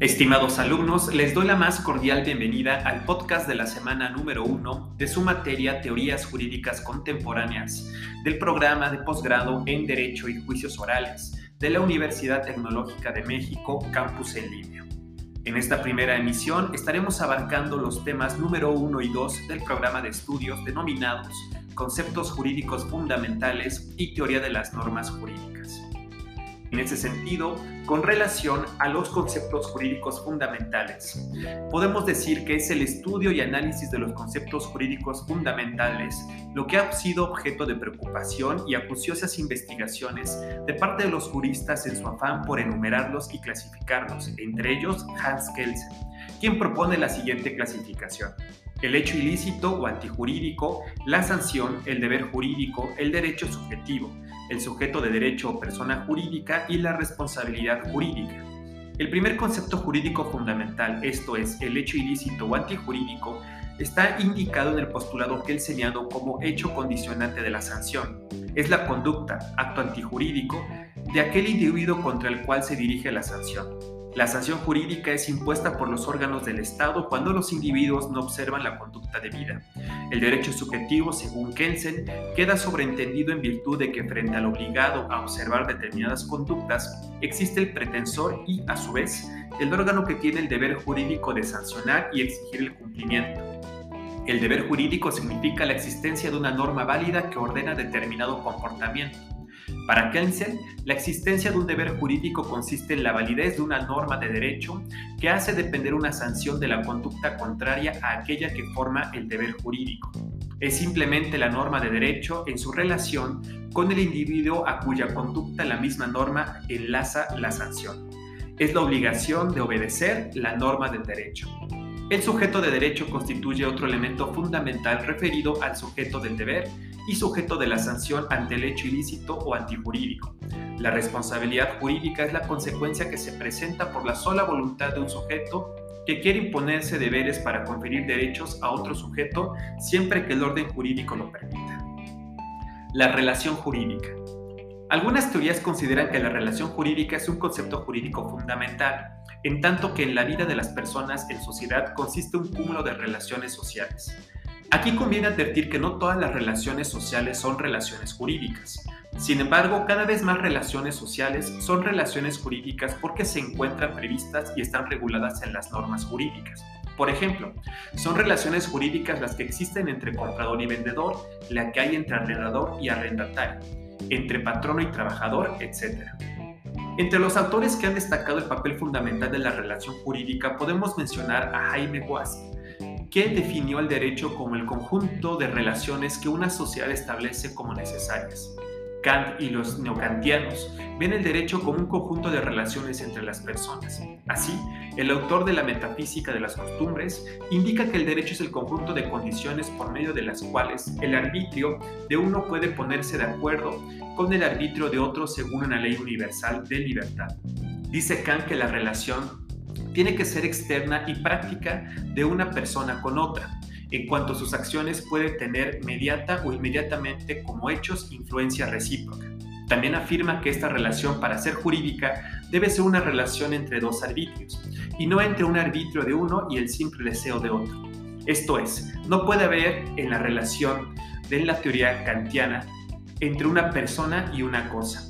Estimados alumnos, les doy la más cordial bienvenida al podcast de la semana número uno de su materia Teorías Jurídicas Contemporáneas del programa de posgrado en Derecho y Juicios Orales de la Universidad Tecnológica de México, Campus en Línea. En esta primera emisión estaremos abarcando los temas número uno y dos del programa de estudios denominados Conceptos Jurídicos Fundamentales y Teoría de las Normas Jurídicas. En ese sentido, con relación a los conceptos jurídicos fundamentales, podemos decir que es el estudio y análisis de los conceptos jurídicos fundamentales lo que ha sido objeto de preocupación y acuciosas investigaciones de parte de los juristas en su afán por enumerarlos y clasificarlos, entre ellos Hans Kelsen, quien propone la siguiente clasificación el hecho ilícito o antijurídico, la sanción, el deber jurídico, el derecho subjetivo, el sujeto de derecho o persona jurídica y la responsabilidad jurídica. El primer concepto jurídico fundamental, esto es, el hecho ilícito o antijurídico, está indicado en el postulado que él señaló como hecho condicionante de la sanción. Es la conducta, acto antijurídico, de aquel individuo contra el cual se dirige la sanción. La sanción jurídica es impuesta por los órganos del Estado cuando los individuos no observan la conducta debida. El derecho subjetivo, según Kelsen, queda sobreentendido en virtud de que frente al obligado a observar determinadas conductas, existe el pretensor y, a su vez, el órgano que tiene el deber jurídico de sancionar y exigir el cumplimiento. El deber jurídico significa la existencia de una norma válida que ordena determinado comportamiento. Para Kelsen, la existencia de un deber jurídico consiste en la validez de una norma de derecho que hace depender una sanción de la conducta contraria a aquella que forma el deber jurídico. Es simplemente la norma de derecho en su relación con el individuo a cuya conducta la misma norma enlaza la sanción. Es la obligación de obedecer la norma del derecho. El sujeto de derecho constituye otro elemento fundamental referido al sujeto del deber y sujeto de la sanción ante el hecho ilícito o antijurídico. La responsabilidad jurídica es la consecuencia que se presenta por la sola voluntad de un sujeto que quiere imponerse deberes para conferir derechos a otro sujeto siempre que el orden jurídico lo permita. La relación jurídica. Algunas teorías consideran que la relación jurídica es un concepto jurídico fundamental, en tanto que en la vida de las personas en sociedad consiste un cúmulo de relaciones sociales. Aquí conviene advertir que no todas las relaciones sociales son relaciones jurídicas. Sin embargo, cada vez más relaciones sociales son relaciones jurídicas porque se encuentran previstas y están reguladas en las normas jurídicas. Por ejemplo, son relaciones jurídicas las que existen entre comprador y vendedor, la que hay entre arrendador y arrendatario, entre patrono y trabajador, etc. Entre los autores que han destacado el papel fundamental de la relación jurídica podemos mencionar a Jaime Guas, que definió el derecho como el conjunto de relaciones que una sociedad establece como necesarias. Kant y los neocantianos ven el derecho como un conjunto de relaciones entre las personas. Así, el autor de la Metafísica de las Costumbres indica que el derecho es el conjunto de condiciones por medio de las cuales el arbitrio de uno puede ponerse de acuerdo con el arbitrio de otro según una ley universal de libertad. Dice Kant que la relación tiene que ser externa y práctica de una persona con otra, en cuanto a sus acciones puede tener mediata o inmediatamente como hechos influencia recíproca. También afirma que esta relación para ser jurídica debe ser una relación entre dos arbitrios y no entre un arbitrio de uno y el simple deseo de otro. Esto es, no puede haber en la relación de la teoría kantiana entre una persona y una cosa.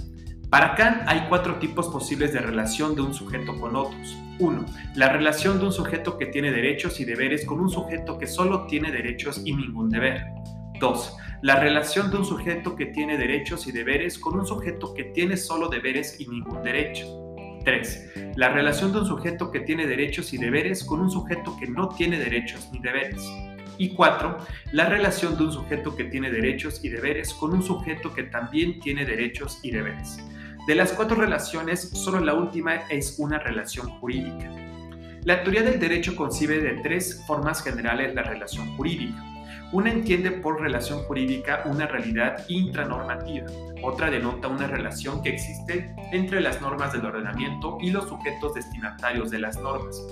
Para Kant hay cuatro tipos posibles de relación de un sujeto con otros. 1. La relación de un sujeto que tiene derechos y deberes con un sujeto que solo tiene derechos y ningún deber. 2. La relación de un sujeto que tiene derechos y deberes con un sujeto que tiene solo deberes y ningún derecho. 3. La relación de un sujeto que tiene derechos y deberes con un sujeto que no tiene derechos ni deberes. Y 4. La relación de un sujeto que tiene derechos y deberes con un sujeto que también tiene derechos y deberes. De las cuatro relaciones, solo la última es una relación jurídica. La teoría del derecho concibe de tres formas generales la relación jurídica. Una entiende por relación jurídica una realidad intranormativa, otra denota una relación que existe entre las normas del ordenamiento y los sujetos destinatarios de las normas.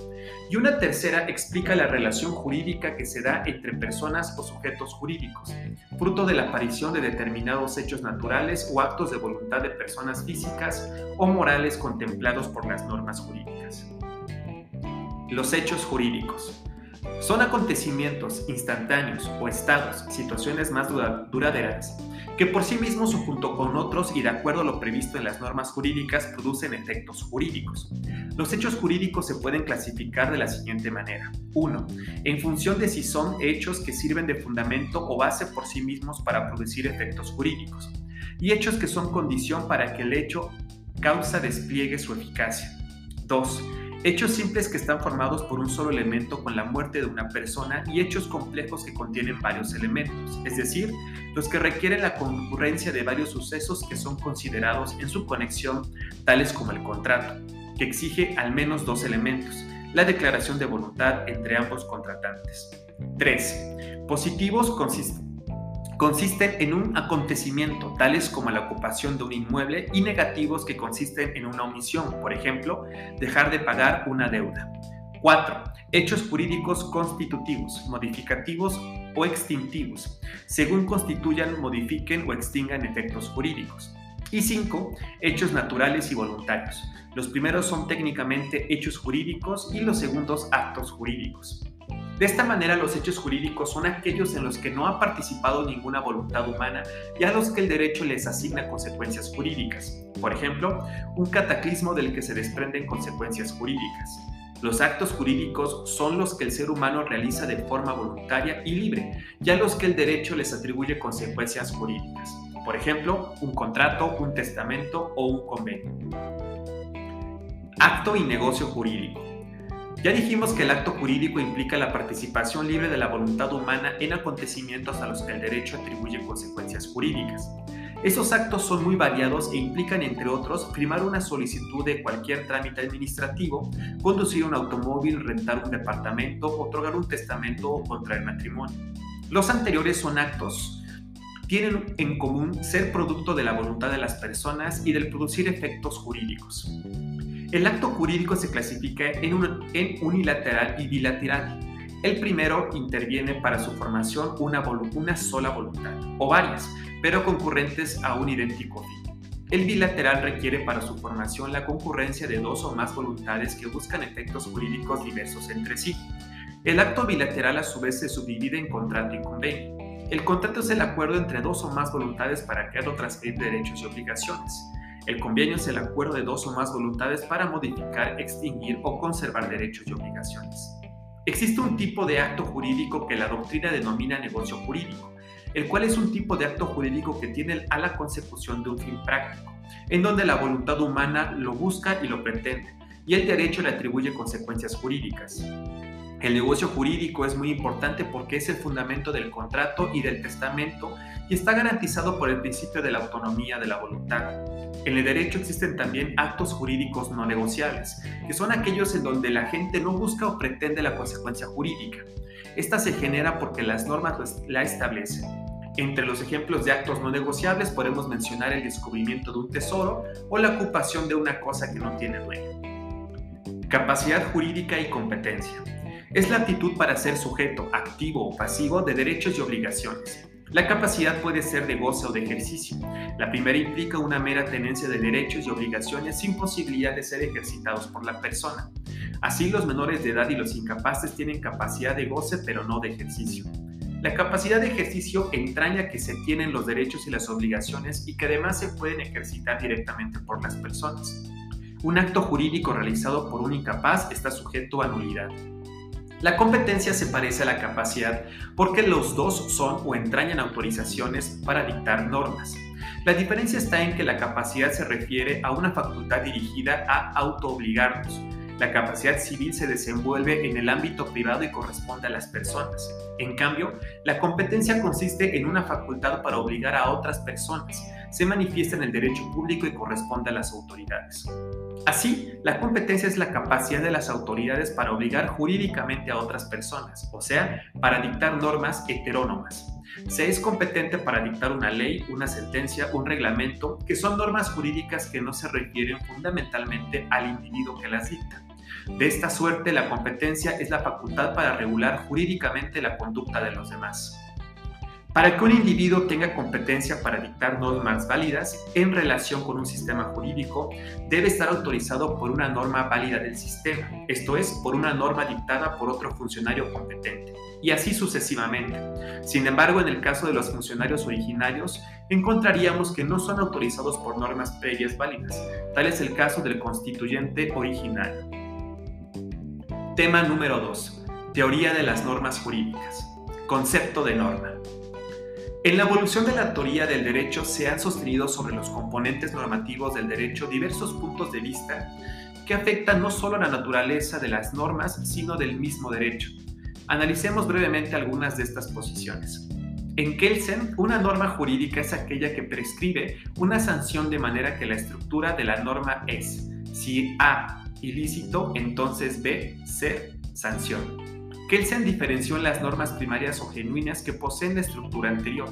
Y una tercera explica la relación jurídica que se da entre personas o sujetos jurídicos, fruto de la aparición de determinados hechos naturales o actos de voluntad de personas físicas o morales contemplados por las normas jurídicas. Los hechos jurídicos. Son acontecimientos instantáneos o estados, situaciones más duraderas, que por sí mismos o junto con otros y de acuerdo a lo previsto en las normas jurídicas producen efectos jurídicos. Los hechos jurídicos se pueden clasificar de la siguiente manera. 1. En función de si son hechos que sirven de fundamento o base por sí mismos para producir efectos jurídicos. Y hechos que son condición para que el hecho causa despliegue su eficacia. 2 hechos simples que están formados por un solo elemento con la muerte de una persona y hechos complejos que contienen varios elementos, es decir, los que requieren la concurrencia de varios sucesos que son considerados en su conexión, tales como el contrato, que exige al menos dos elementos, la declaración de voluntad entre ambos contratantes. 3. Positivos consisten consisten en un acontecimiento, tales como la ocupación de un inmueble, y negativos que consisten en una omisión, por ejemplo, dejar de pagar una deuda. 4. Hechos jurídicos constitutivos, modificativos o extintivos, según constituyan, modifiquen o extingan efectos jurídicos. Y 5. Hechos naturales y voluntarios. Los primeros son técnicamente hechos jurídicos y los segundos actos jurídicos. De esta manera, los hechos jurídicos son aquellos en los que no ha participado ninguna voluntad humana y a los que el derecho les asigna consecuencias jurídicas. Por ejemplo, un cataclismo del que se desprenden consecuencias jurídicas. Los actos jurídicos son los que el ser humano realiza de forma voluntaria y libre, y a los que el derecho les atribuye consecuencias jurídicas. Por ejemplo, un contrato, un testamento o un convenio. Acto y negocio jurídico. Ya dijimos que el acto jurídico implica la participación libre de la voluntad humana en acontecimientos a los que el derecho atribuye consecuencias jurídicas. Esos actos son muy variados e implican, entre otros, firmar una solicitud de cualquier trámite administrativo, conducir un automóvil, rentar un departamento, otorgar un testamento o contraer matrimonio. Los anteriores son actos tienen en común ser producto de la voluntad de las personas y del producir efectos jurídicos. El acto jurídico se clasifica en, unilateral y bilateral. El primero interviene para su formación una, una sola voluntad, o varias, pero concurrentes a un idéntico fin. El bilateral requiere para su formación la concurrencia de dos o más voluntades que buscan efectos jurídicos diversos entre sí. El acto bilateral a su vez se subdivide en contrato y convenio. El contrato es el acuerdo entre dos o más voluntades para crear o transferir derechos y obligaciones. El convenio es el acuerdo de dos o más voluntades para modificar, extinguir o conservar derechos y obligaciones. Existe un tipo de acto jurídico que la doctrina denomina negocio jurídico, el cual es un tipo de acto jurídico que tiene a la consecución de un fin práctico, en donde la voluntad humana lo busca y lo pretende, y el derecho le atribuye consecuencias jurídicas. El negocio jurídico es muy importante porque es el fundamento del contrato y del testamento y está garantizado por el principio de la autonomía de la voluntad. En el derecho existen también actos jurídicos no negociables, que son aquellos en donde la gente no busca o pretende la consecuencia jurídica. Esta se genera porque las normas la establecen. Entre los ejemplos de actos no negociables podemos mencionar el descubrimiento de un tesoro o la ocupación de una cosa que no tiene dueño. Capacidad jurídica y competencia es la actitud para ser sujeto, activo o pasivo de derechos y obligaciones. La capacidad puede ser de goce o de ejercicio. La primera implica una mera tenencia de derechos y obligaciones sin posibilidad de ser ejercitados por la persona. Así los menores de edad y los incapaces tienen capacidad de goce pero no de ejercicio. La capacidad de ejercicio entraña que se tienen los derechos y las obligaciones y que además se pueden ejercitar directamente por las personas. Un acto jurídico realizado por un incapaz está sujeto a nulidad. La competencia se parece a la capacidad porque los dos son o entrañan autorizaciones para dictar normas. La diferencia está en que la capacidad se refiere a una facultad dirigida a autoobligarnos. La capacidad civil se desenvuelve en el ámbito privado y corresponde a las personas. En cambio, la competencia consiste en una facultad para obligar a otras personas. Se manifiesta en el derecho público y corresponde a las autoridades. Así, la competencia es la capacidad de las autoridades para obligar jurídicamente a otras personas, o sea, para dictar normas heterónomas. Se es competente para dictar una ley, una sentencia, un reglamento, que son normas jurídicas que no se refieren fundamentalmente al individuo que las dicta. De esta suerte, la competencia es la facultad para regular jurídicamente la conducta de los demás. Para que un individuo tenga competencia para dictar normas válidas en relación con un sistema jurídico, debe estar autorizado por una norma válida del sistema, esto es, por una norma dictada por otro funcionario competente, y así sucesivamente. Sin embargo, en el caso de los funcionarios originarios, encontraríamos que no son autorizados por normas previas válidas. Tal es el caso del constituyente originario. Tema número 2. Teoría de las normas jurídicas. Concepto de norma. En la evolución de la teoría del derecho se han sostenido sobre los componentes normativos del derecho diversos puntos de vista que afectan no solo a la naturaleza de las normas, sino del mismo derecho. Analicemos brevemente algunas de estas posiciones. En Kelsen, una norma jurídica es aquella que prescribe una sanción de manera que la estructura de la norma es, si A, ilícito, entonces B, C, sanción. Kelsen diferenció en las normas primarias o genuinas que poseen la estructura anterior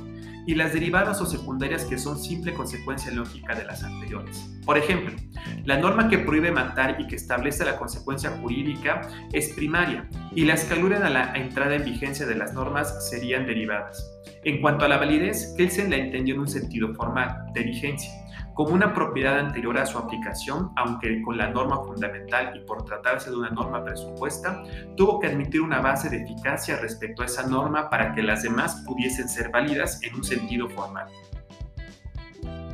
y las derivadas o secundarias que son simple consecuencia lógica de las anteriores. Por ejemplo, la norma que prohíbe matar y que establece la consecuencia jurídica es primaria y las que aluden a la entrada en vigencia de las normas serían derivadas. En cuanto a la validez, Kelsen la entendió en un sentido formal, de vigencia, como una propiedad anterior a su aplicación, aunque con la norma fundamental y por tratarse de una norma presupuesta, tuvo que admitir una base de eficacia respecto a esa norma para que las demás pudiesen ser válidas en un sentido formal.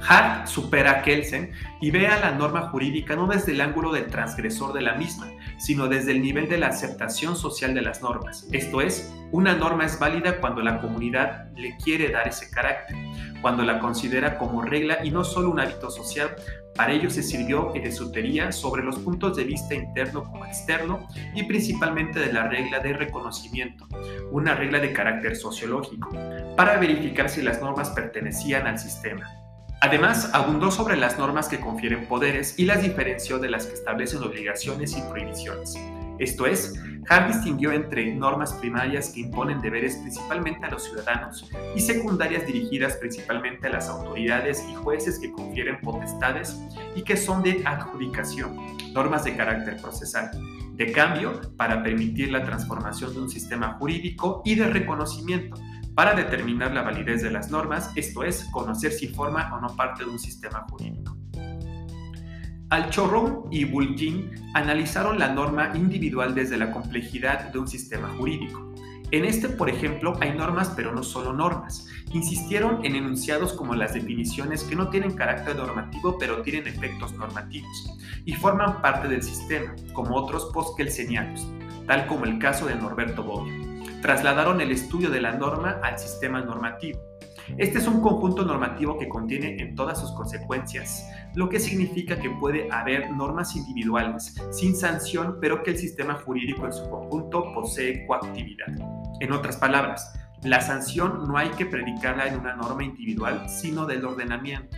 Hart supera a Kelsen y ve a la norma jurídica no desde el ángulo del transgresor de la misma, sino desde el nivel de la aceptación social de las normas. Esto es, una norma es válida cuando la comunidad le quiere dar ese carácter, cuando la considera como regla y no solo un hábito social. Para ello se sirvió de su teoría sobre los puntos de vista interno como externo y principalmente de la regla de reconocimiento, una regla de carácter sociológico, para verificar si las normas pertenecían al sistema. Además, abundó sobre las normas que confieren poderes y las diferenció de las que establecen obligaciones y prohibiciones. Esto es, Hart distinguió entre normas primarias que imponen deberes principalmente a los ciudadanos y secundarias dirigidas principalmente a las autoridades y jueces que confieren potestades y que son de adjudicación, normas de carácter procesal. De cambio, para permitir la transformación de un sistema jurídico y de reconocimiento, para determinar la validez de las normas, esto es, conocer si forma o no parte de un sistema jurídico. Alchorron y Bulgin analizaron la norma individual desde la complejidad de un sistema jurídico. En este, por ejemplo, hay normas pero no solo normas. Insistieron en enunciados como las definiciones que no tienen carácter normativo pero tienen efectos normativos y forman parte del sistema, como otros post-kelsenianos, tal como el caso de Norberto Bobbio trasladaron el estudio de la norma al sistema normativo. Este es un conjunto normativo que contiene en todas sus consecuencias, lo que significa que puede haber normas individuales sin sanción, pero que el sistema jurídico en su conjunto posee coactividad. En otras palabras, la sanción no hay que predicarla en una norma individual, sino del ordenamiento.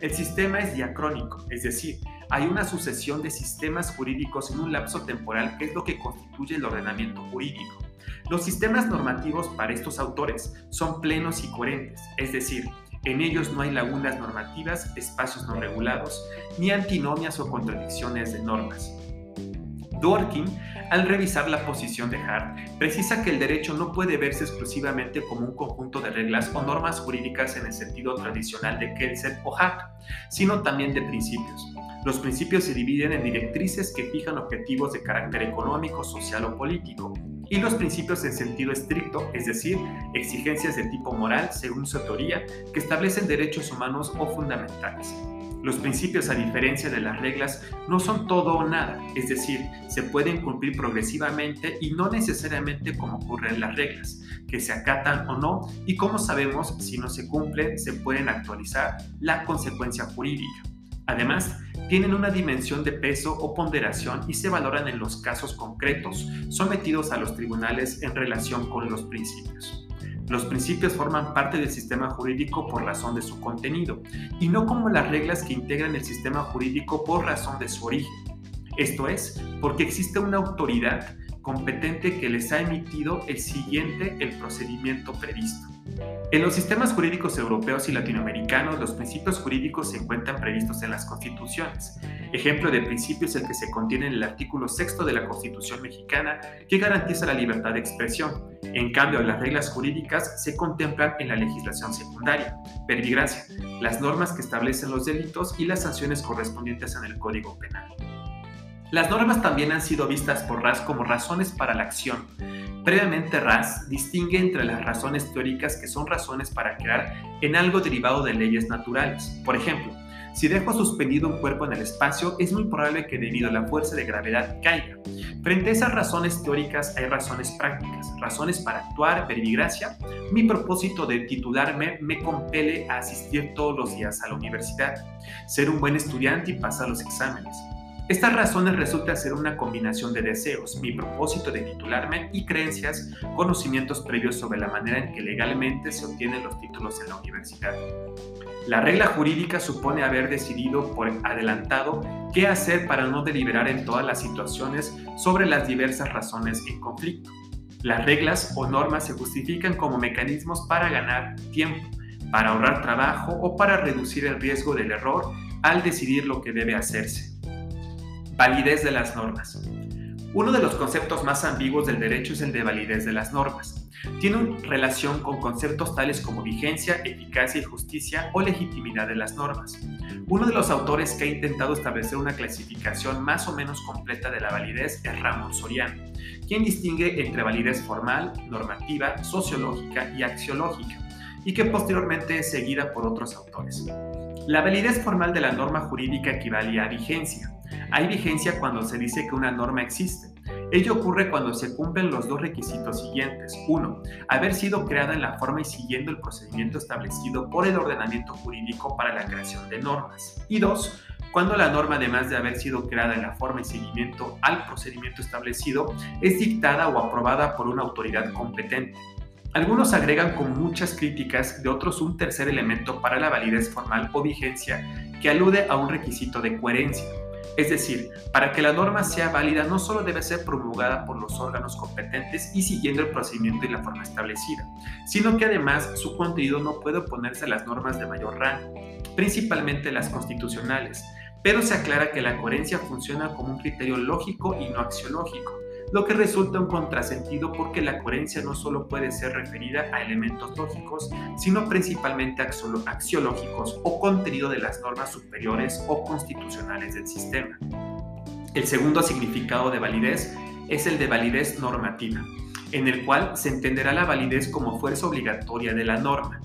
El sistema es diacrónico, es decir, hay una sucesión de sistemas jurídicos en un lapso temporal que es lo que constituye el ordenamiento jurídico. Los sistemas normativos para estos autores son plenos y coherentes, es decir, en ellos no hay lagunas normativas, espacios no regulados, ni antinomias o contradicciones de normas. Dworkin, al revisar la posición de Hart, precisa que el derecho no puede verse exclusivamente como un conjunto de reglas o normas jurídicas en el sentido tradicional de Kelsen o Hart, sino también de principios. Los principios se dividen en directrices que fijan objetivos de carácter económico, social o político, y los principios en sentido estricto, es decir, exigencias de tipo moral según su teoría, que establecen derechos humanos o fundamentales. Los principios, a diferencia de las reglas, no son todo o nada, es decir, se pueden cumplir progresivamente y no necesariamente como ocurre en las reglas, que se acatan o no, y como sabemos, si no se cumplen, se pueden actualizar la consecuencia jurídica. Además, tienen una dimensión de peso o ponderación y se valoran en los casos concretos sometidos a los tribunales en relación con los principios. Los principios forman parte del sistema jurídico por razón de su contenido y no como las reglas que integran el sistema jurídico por razón de su origen. Esto es, porque existe una autoridad competente que les ha emitido el siguiente el procedimiento previsto. En los sistemas jurídicos europeos y latinoamericanos, los principios jurídicos se encuentran previstos en las constituciones. Ejemplo de principio es el que se contiene en el artículo sexto de la Constitución mexicana, que garantiza la libertad de expresión. En cambio, las reglas jurídicas se contemplan en la legislación secundaria. Verbigracia, las normas que establecen los delitos y las sanciones correspondientes en el Código Penal. Las normas también han sido vistas por RAS como razones para la acción, Previamente, Ras distingue entre las razones teóricas que son razones para crear en algo derivado de leyes naturales. Por ejemplo, si dejo suspendido un cuerpo en el espacio, es muy probable que debido a la fuerza de gravedad caiga. Frente a esas razones teóricas hay razones prácticas, razones para actuar, verbigracia. Mi propósito de titularme me compele a asistir todos los días a la universidad, ser un buen estudiante y pasar los exámenes. Estas razones resultan ser una combinación de deseos, mi propósito de titularme y creencias, conocimientos previos sobre la manera en que legalmente se obtienen los títulos en la universidad. La regla jurídica supone haber decidido por adelantado qué hacer para no deliberar en todas las situaciones sobre las diversas razones en conflicto. Las reglas o normas se justifican como mecanismos para ganar tiempo, para ahorrar trabajo o para reducir el riesgo del error al decidir lo que debe hacerse. Validez de las normas. Uno de los conceptos más ambiguos del derecho es el de validez de las normas. Tiene relación con conceptos tales como vigencia, eficacia y justicia o legitimidad de las normas. Uno de los autores que ha intentado establecer una clasificación más o menos completa de la validez es Ramón Soriano, quien distingue entre validez formal, normativa, sociológica y axiológica, y que posteriormente es seguida por otros autores. La validez formal de la norma jurídica equivale a vigencia, hay vigencia cuando se dice que una norma existe. Ello ocurre cuando se cumplen los dos requisitos siguientes. Uno, haber sido creada en la forma y siguiendo el procedimiento establecido por el ordenamiento jurídico para la creación de normas. Y dos, cuando la norma, además de haber sido creada en la forma y seguimiento al procedimiento establecido, es dictada o aprobada por una autoridad competente. Algunos agregan con muchas críticas de otros un tercer elemento para la validez formal o vigencia que alude a un requisito de coherencia. Es decir, para que la norma sea válida no solo debe ser promulgada por los órganos competentes y siguiendo el procedimiento y la forma establecida, sino que además su contenido no puede oponerse a las normas de mayor rango, principalmente las constitucionales, pero se aclara que la coherencia funciona como un criterio lógico y no axiológico, lo que resulta un contrasentido porque la coherencia no solo puede ser referida a elementos lógicos, sino principalmente axiológicos o contenido de las normas superiores o constitucionales del sistema. El segundo significado de validez es el de validez normativa, en el cual se entenderá la validez como fuerza obligatoria de la norma,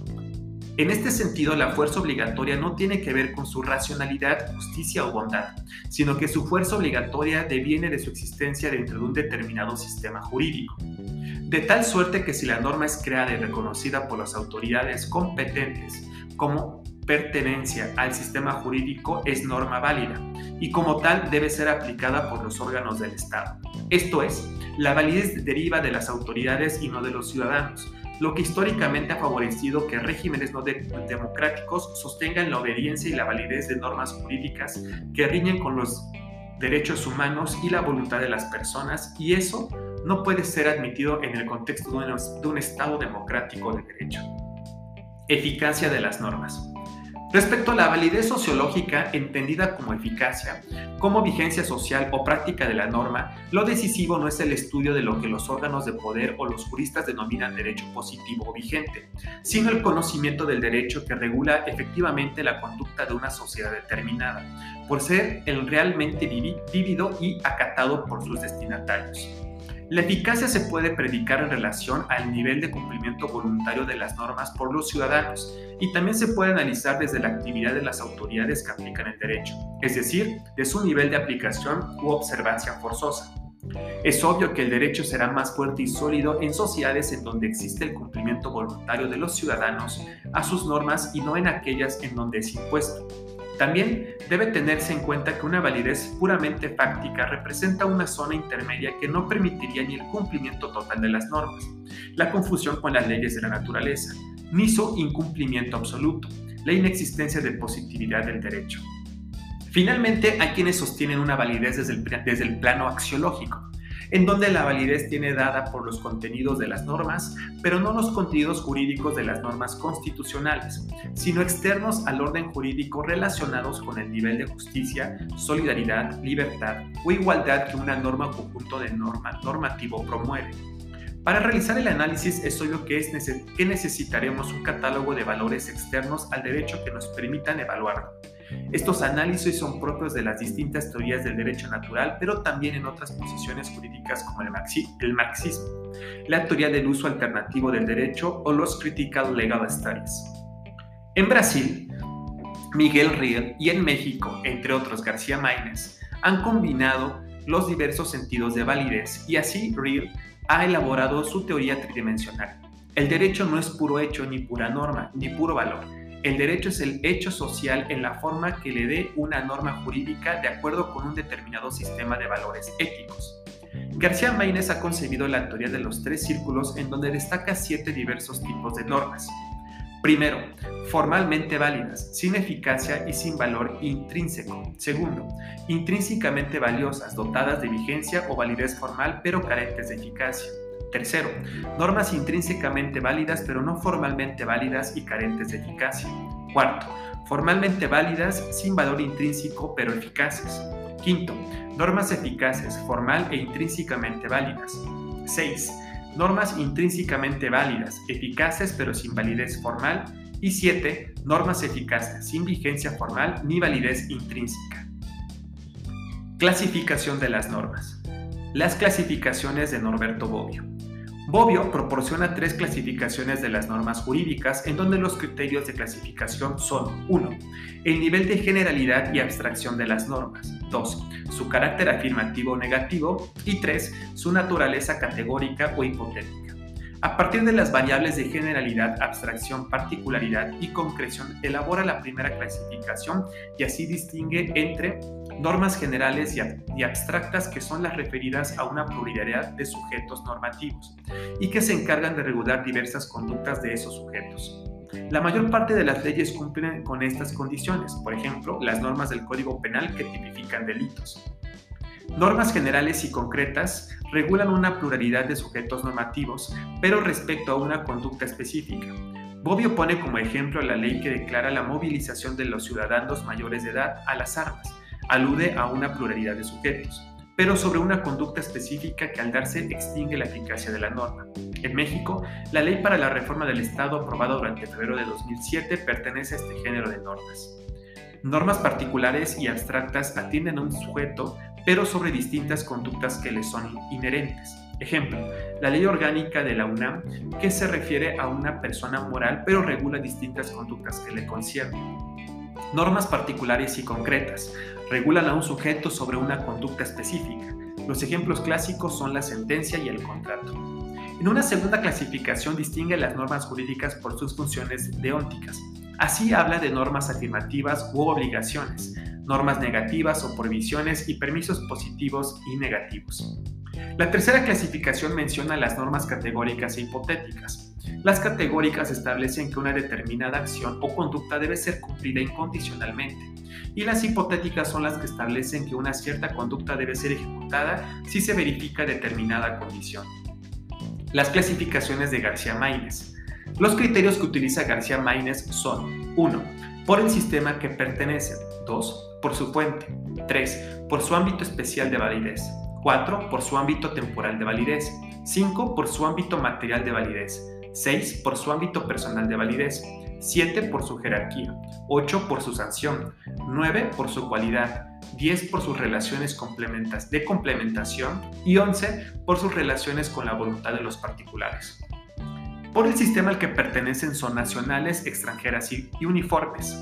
en este sentido, la fuerza obligatoria no tiene que ver con su racionalidad, justicia o bondad, sino que su fuerza obligatoria deviene de su existencia dentro de un determinado sistema jurídico. De tal suerte que si la norma es creada y reconocida por las autoridades competentes como pertenencia al sistema jurídico, es norma válida y como tal debe ser aplicada por los órganos del Estado. Esto es, la validez deriva de las autoridades y no de los ciudadanos lo que históricamente ha favorecido que regímenes no democráticos sostengan la obediencia y la validez de normas jurídicas que riñen con los derechos humanos y la voluntad de las personas, y eso no puede ser admitido en el contexto de un Estado democrático de derecho. Eficacia de las normas. Respecto a la validez sociológica entendida como eficacia, como vigencia social o práctica de la norma, lo decisivo no es el estudio de lo que los órganos de poder o los juristas denominan derecho positivo o vigente, sino el conocimiento del derecho que regula efectivamente la conducta de una sociedad determinada, por ser el realmente vivido y acatado por sus destinatarios. La eficacia se puede predicar en relación al nivel de cumplimiento voluntario de las normas por los ciudadanos y también se puede analizar desde la actividad de las autoridades que aplican el derecho, es decir, de su nivel de aplicación u observancia forzosa. Es obvio que el derecho será más fuerte y sólido en sociedades en donde existe el cumplimiento voluntario de los ciudadanos a sus normas y no en aquellas en donde es impuesto. También debe tenerse en cuenta que una validez puramente fáctica representa una zona intermedia que no permitiría ni el cumplimiento total de las normas, la confusión con las leyes de la naturaleza, ni su incumplimiento absoluto, la inexistencia de positividad del derecho. Finalmente, hay quienes sostienen una validez desde el, desde el plano axiológico, en donde la validez tiene dada por los contenidos de las normas, pero no los contenidos jurídicos de las normas constitucionales, sino externos al orden jurídico relacionados con el nivel de justicia, solidaridad, libertad o igualdad que una norma o conjunto de norma normativo promueve. Para realizar el análisis es obvio que, es que necesitaremos un catálogo de valores externos al derecho que nos permitan evaluarlo. Estos análisis son propios de las distintas teorías del derecho natural, pero también en otras posiciones jurídicas como el, marxismo, la teoría del uso alternativo del derecho o los critical legal studies. En Brasil, Miguel Riel y en México, entre otros García Maínez, han combinado los diversos sentidos de validez y así Riel ha elaborado su teoría tridimensional. El derecho no es puro hecho ni pura norma, ni puro valor. El derecho es el hecho social en la forma que le dé una norma jurídica de acuerdo con un determinado sistema de valores éticos. García Maínez ha concebido la teoría de los tres círculos en donde destaca siete diversos tipos de normas. Primero, formalmente válidas, sin eficacia y sin valor intrínseco. Segundo, intrínsecamente valiosas, dotadas de vigencia o validez formal, pero carentes de eficacia. Tercero, normas intrínsecamente válidas, pero no formalmente válidas y carentes de eficacia. Cuarto, formalmente válidas, sin valor intrínseco, pero eficaces. Quinto, normas eficaces, formal e intrínsecamente válidas. 6 normas intrínsecamente válidas, eficaces pero sin validez formal, y 7. Normas eficaces, sin vigencia formal ni validez intrínseca. Clasificación de las normas. Las clasificaciones de Norberto Bobbio. Bobbio proporciona tres clasificaciones de las normas jurídicas en donde los criterios de clasificación son 1. El nivel de generalidad y abstracción de las normas. 2. Su carácter afirmativo o negativo. Y 3. Su naturaleza categórica o hipotética. A partir de las variables de generalidad, abstracción, particularidad y concreción, elabora la primera clasificación y así distingue entre normas generales y abstractas que son las referidas a una pluralidad de sujetos normativos y que se encargan de regular diversas conductas de esos sujetos. La mayor parte de las leyes cumplen con estas condiciones, por ejemplo, las normas del Código Penal que tipifican delitos. Normas generales y concretas regulan una pluralidad de sujetos normativos, pero respecto a una conducta específica. Bobbio pone como ejemplo la ley que declara la movilización de los ciudadanos mayores de edad a las armas, alude a una pluralidad de sujetos, pero sobre una conducta específica que al darse extingue la eficacia de la norma. En México, la ley para la reforma del Estado aprobada durante febrero de 2007 pertenece a este género de normas. Normas particulares y abstractas atienden a un sujeto, pero sobre distintas conductas que le son inherentes. Ejemplo, la ley orgánica de la UNAM, que se refiere a una persona moral, pero regula distintas conductas que le conciernen. Normas particulares y concretas, regulan a un sujeto sobre una conducta específica. Los ejemplos clásicos son la sentencia y el contrato. En una segunda clasificación distingue las normas jurídicas por sus funciones deónticas. Así habla de normas afirmativas u obligaciones, normas negativas o prohibiciones y permisos positivos y negativos. La tercera clasificación menciona las normas categóricas e hipotéticas. Las categóricas establecen que una determinada acción o conducta debe ser cumplida incondicionalmente y las hipotéticas son las que establecen que una cierta conducta debe ser ejecutada si se verifica determinada condición. Las clasificaciones de García Maínez. Los criterios que utiliza García Maínez son 1. Por el sistema que pertenecen. 2. Por su fuente. 3. Por su ámbito especial de validez. 4. Por su ámbito temporal de validez. 5. Por su ámbito material de validez. 6. Por su ámbito personal de validez. 7 por su jerarquía, 8 por su sanción, 9 por su cualidad, 10 por sus relaciones de complementación y 11 por sus relaciones con la voluntad de los particulares. Por el sistema al que pertenecen son nacionales, extranjeras y uniformes.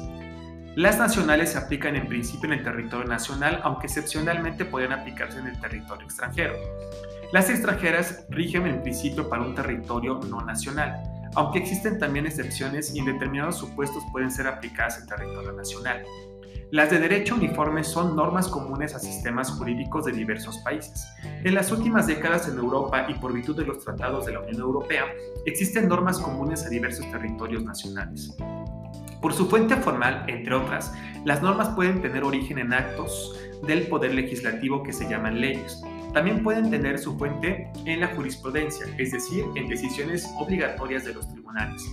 Las nacionales se aplican en principio en el territorio nacional, aunque excepcionalmente pueden aplicarse en el territorio extranjero. Las extranjeras rigen en principio para un territorio no nacional aunque existen también excepciones y en determinados supuestos pueden ser aplicadas en territorio nacional. Las de derecho uniforme son normas comunes a sistemas jurídicos de diversos países. En las últimas décadas en Europa y por virtud de los tratados de la Unión Europea, existen normas comunes a diversos territorios nacionales. Por su fuente formal, entre otras, las normas pueden tener origen en actos del poder legislativo que se llaman leyes. también pueden tener su fuente en la jurisprudencia, es decir, en decisiones obligatorias de los tribunales.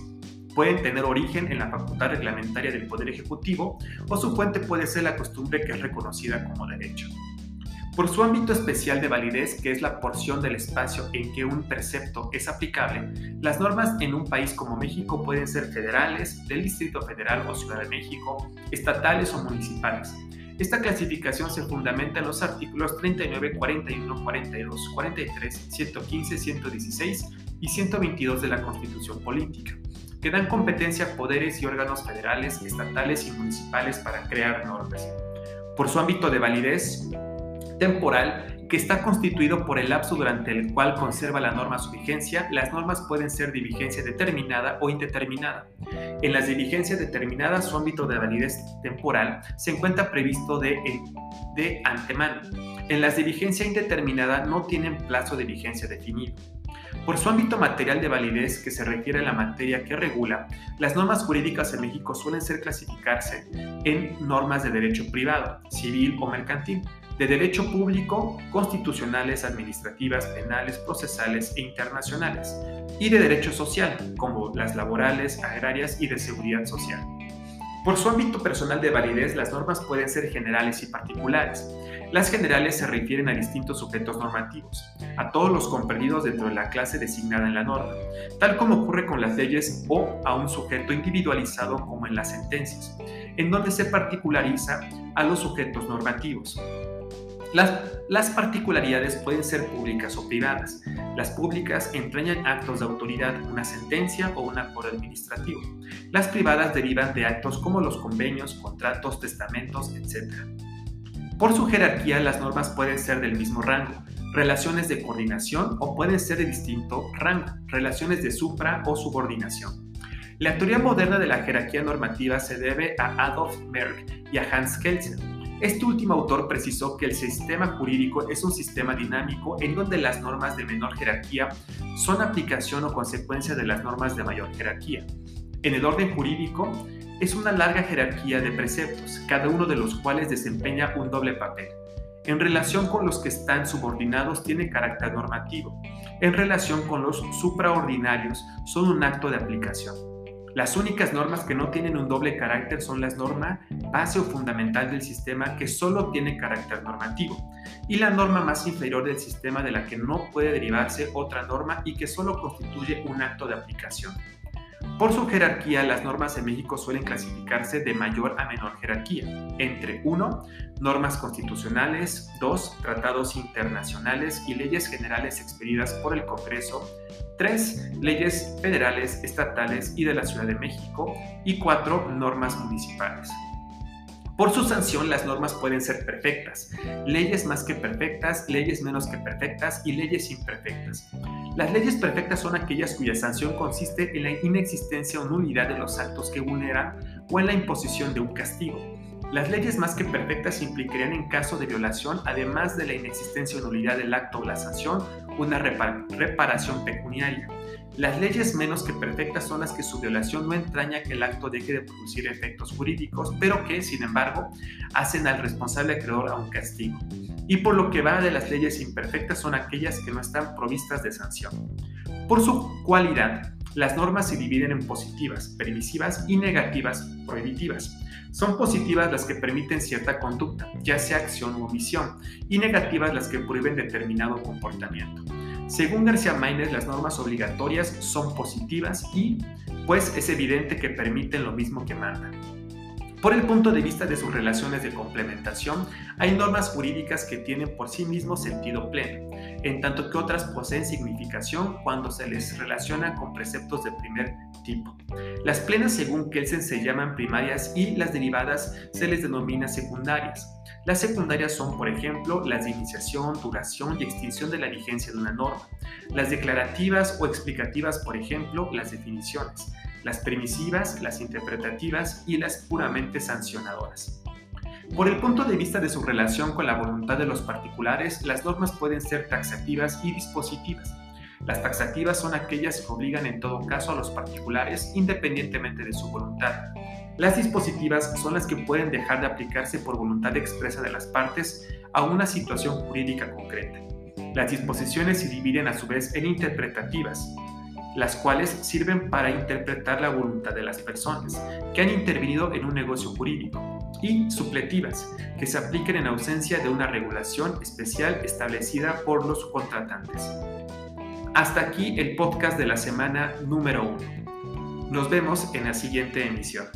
Pueden tener origen en la facultad reglamentaria del Poder Ejecutivo o su fuente puede ser la costumbre que es reconocida como derecho. Por su ámbito especial de validez, que es la porción del espacio en que un precepto es aplicable, las normas en un país como México pueden ser federales, del Distrito Federal o Ciudad de México, estatales o municipales. Esta clasificación se fundamenta en los artículos 39, 41, 42, 43, 115, 116 y 122 de la Constitución Política, que dan competencia a poderes y órganos federales, estatales y municipales para crear normas. Por su ámbito de validez, temporal que está constituido por el lapso durante el cual conserva la norma su vigencia, las normas pueden ser de vigencia determinada o indeterminada. En las de vigencia determinada, su ámbito de validez temporal se encuentra previsto de, de antemano. En las de vigencia indeterminada no tienen plazo de vigencia definido. Por su ámbito material de validez que se refiere a la materia que regula, las normas jurídicas en México suelen ser clasificarse en normas de derecho privado, civil o mercantil de derecho público, constitucionales, administrativas, penales, procesales e internacionales, y de derecho social, como las laborales, agrarias y de seguridad social. Por su ámbito personal de validez, las normas pueden ser generales y particulares. Las generales se refieren a distintos sujetos normativos, a todos los comprendidos dentro de la clase designada en la norma, tal como ocurre con las leyes o a un sujeto individualizado como en las sentencias, en donde se particulariza a los sujetos normativos. Las, particularidades pueden ser públicas o privadas. Las públicas entrañan actos de autoridad, una sentencia o un acuerdo administrativo. Las privadas derivan de actos como los convenios, contratos, testamentos, etc. Por su jerarquía, las normas pueden ser del mismo rango, relaciones de coordinación o pueden ser de distinto rango, relaciones de supra o subordinación. La teoría moderna de la jerarquía normativa se debe a Adolf Merck y a Hans Kelsen este último autor precisó que el sistema jurídico es un sistema dinámico en donde las normas de menor jerarquía son aplicación o consecuencia de las normas de mayor jerarquía. En el orden jurídico, es una larga jerarquía de preceptos, cada uno de los cuales desempeña un doble papel. En relación con los que están subordinados tiene carácter normativo. En relación con los supraordinarios son un acto de aplicación. Las únicas normas que no tienen un doble carácter son las normas base o fundamental del sistema que solo tiene carácter normativo y la norma más inferior del sistema de la que no puede derivarse otra norma y que solo constituye un acto de aplicación. Por su jerarquía, las normas en México suelen clasificarse de mayor a menor jerarquía, entre 1. Normas constitucionales, 2. Tratados internacionales y leyes generales expedidas por el Congreso, 3. Leyes federales, estatales y de la Ciudad de México, y 4. Normas municipales. Por su sanción, las normas pueden ser perfectas, leyes más que perfectas, leyes menos que perfectas y leyes imperfectas. Las leyes perfectas son aquellas cuya sanción consiste en la inexistencia o nulidad de los actos que vulneran o en la imposición de un castigo. Las leyes más que perfectas implicarían en caso de violación, además de la inexistencia o nulidad del acto o la sanción, una reparación pecuniaria. Las leyes menos que perfectas son las que su violación no entraña que el acto deje de producir efectos jurídicos, pero que, sin embargo, hacen al responsable acreedor a un castigo. Y por lo que va de las leyes imperfectas son aquellas que no están provistas de sanción. Por su cualidad, las normas se dividen en positivas, permisivas y negativas, prohibitivas. Son positivas las que permiten cierta conducta, ya sea acción u omisión, y negativas las que prohíben determinado comportamiento. Según García Maínez, las normas obligatorias son positivas y, pues, es evidente que permiten lo mismo que mandan. Por el punto de vista de sus relaciones de complementación, hay normas jurídicas que tienen por sí mismos sentido pleno, en tanto que otras poseen significación cuando se les relaciona con preceptos de primer tipo. Las plenas, según Kelsen, se llaman primarias y las derivadas se les denomina secundarias. Las secundarias son, por ejemplo, las de iniciación, duración y extinción de la vigencia de una norma. Las declarativas o explicativas, por ejemplo, las definiciones. Las permisivas, las interpretativas y las puramente sancionadoras. Por el punto de vista de su relación con la voluntad de los particulares, las normas pueden ser taxativas y dispositivas. Las taxativas son aquellas que obligan en todo caso a los particulares independientemente de su voluntad. Las dispositivas son las que pueden dejar de aplicarse por voluntad expresa de las partes a una situación jurídica concreta. Las disposiciones se dividen a su vez en interpretativas, las cuales sirven para interpretar la voluntad de las personas que han intervenido en un negocio jurídico, y supletivas, que se apliquen en ausencia de una regulación especial establecida por los contratantes. Hasta aquí el podcast de la semana número 1. Nos vemos en la siguiente emisión.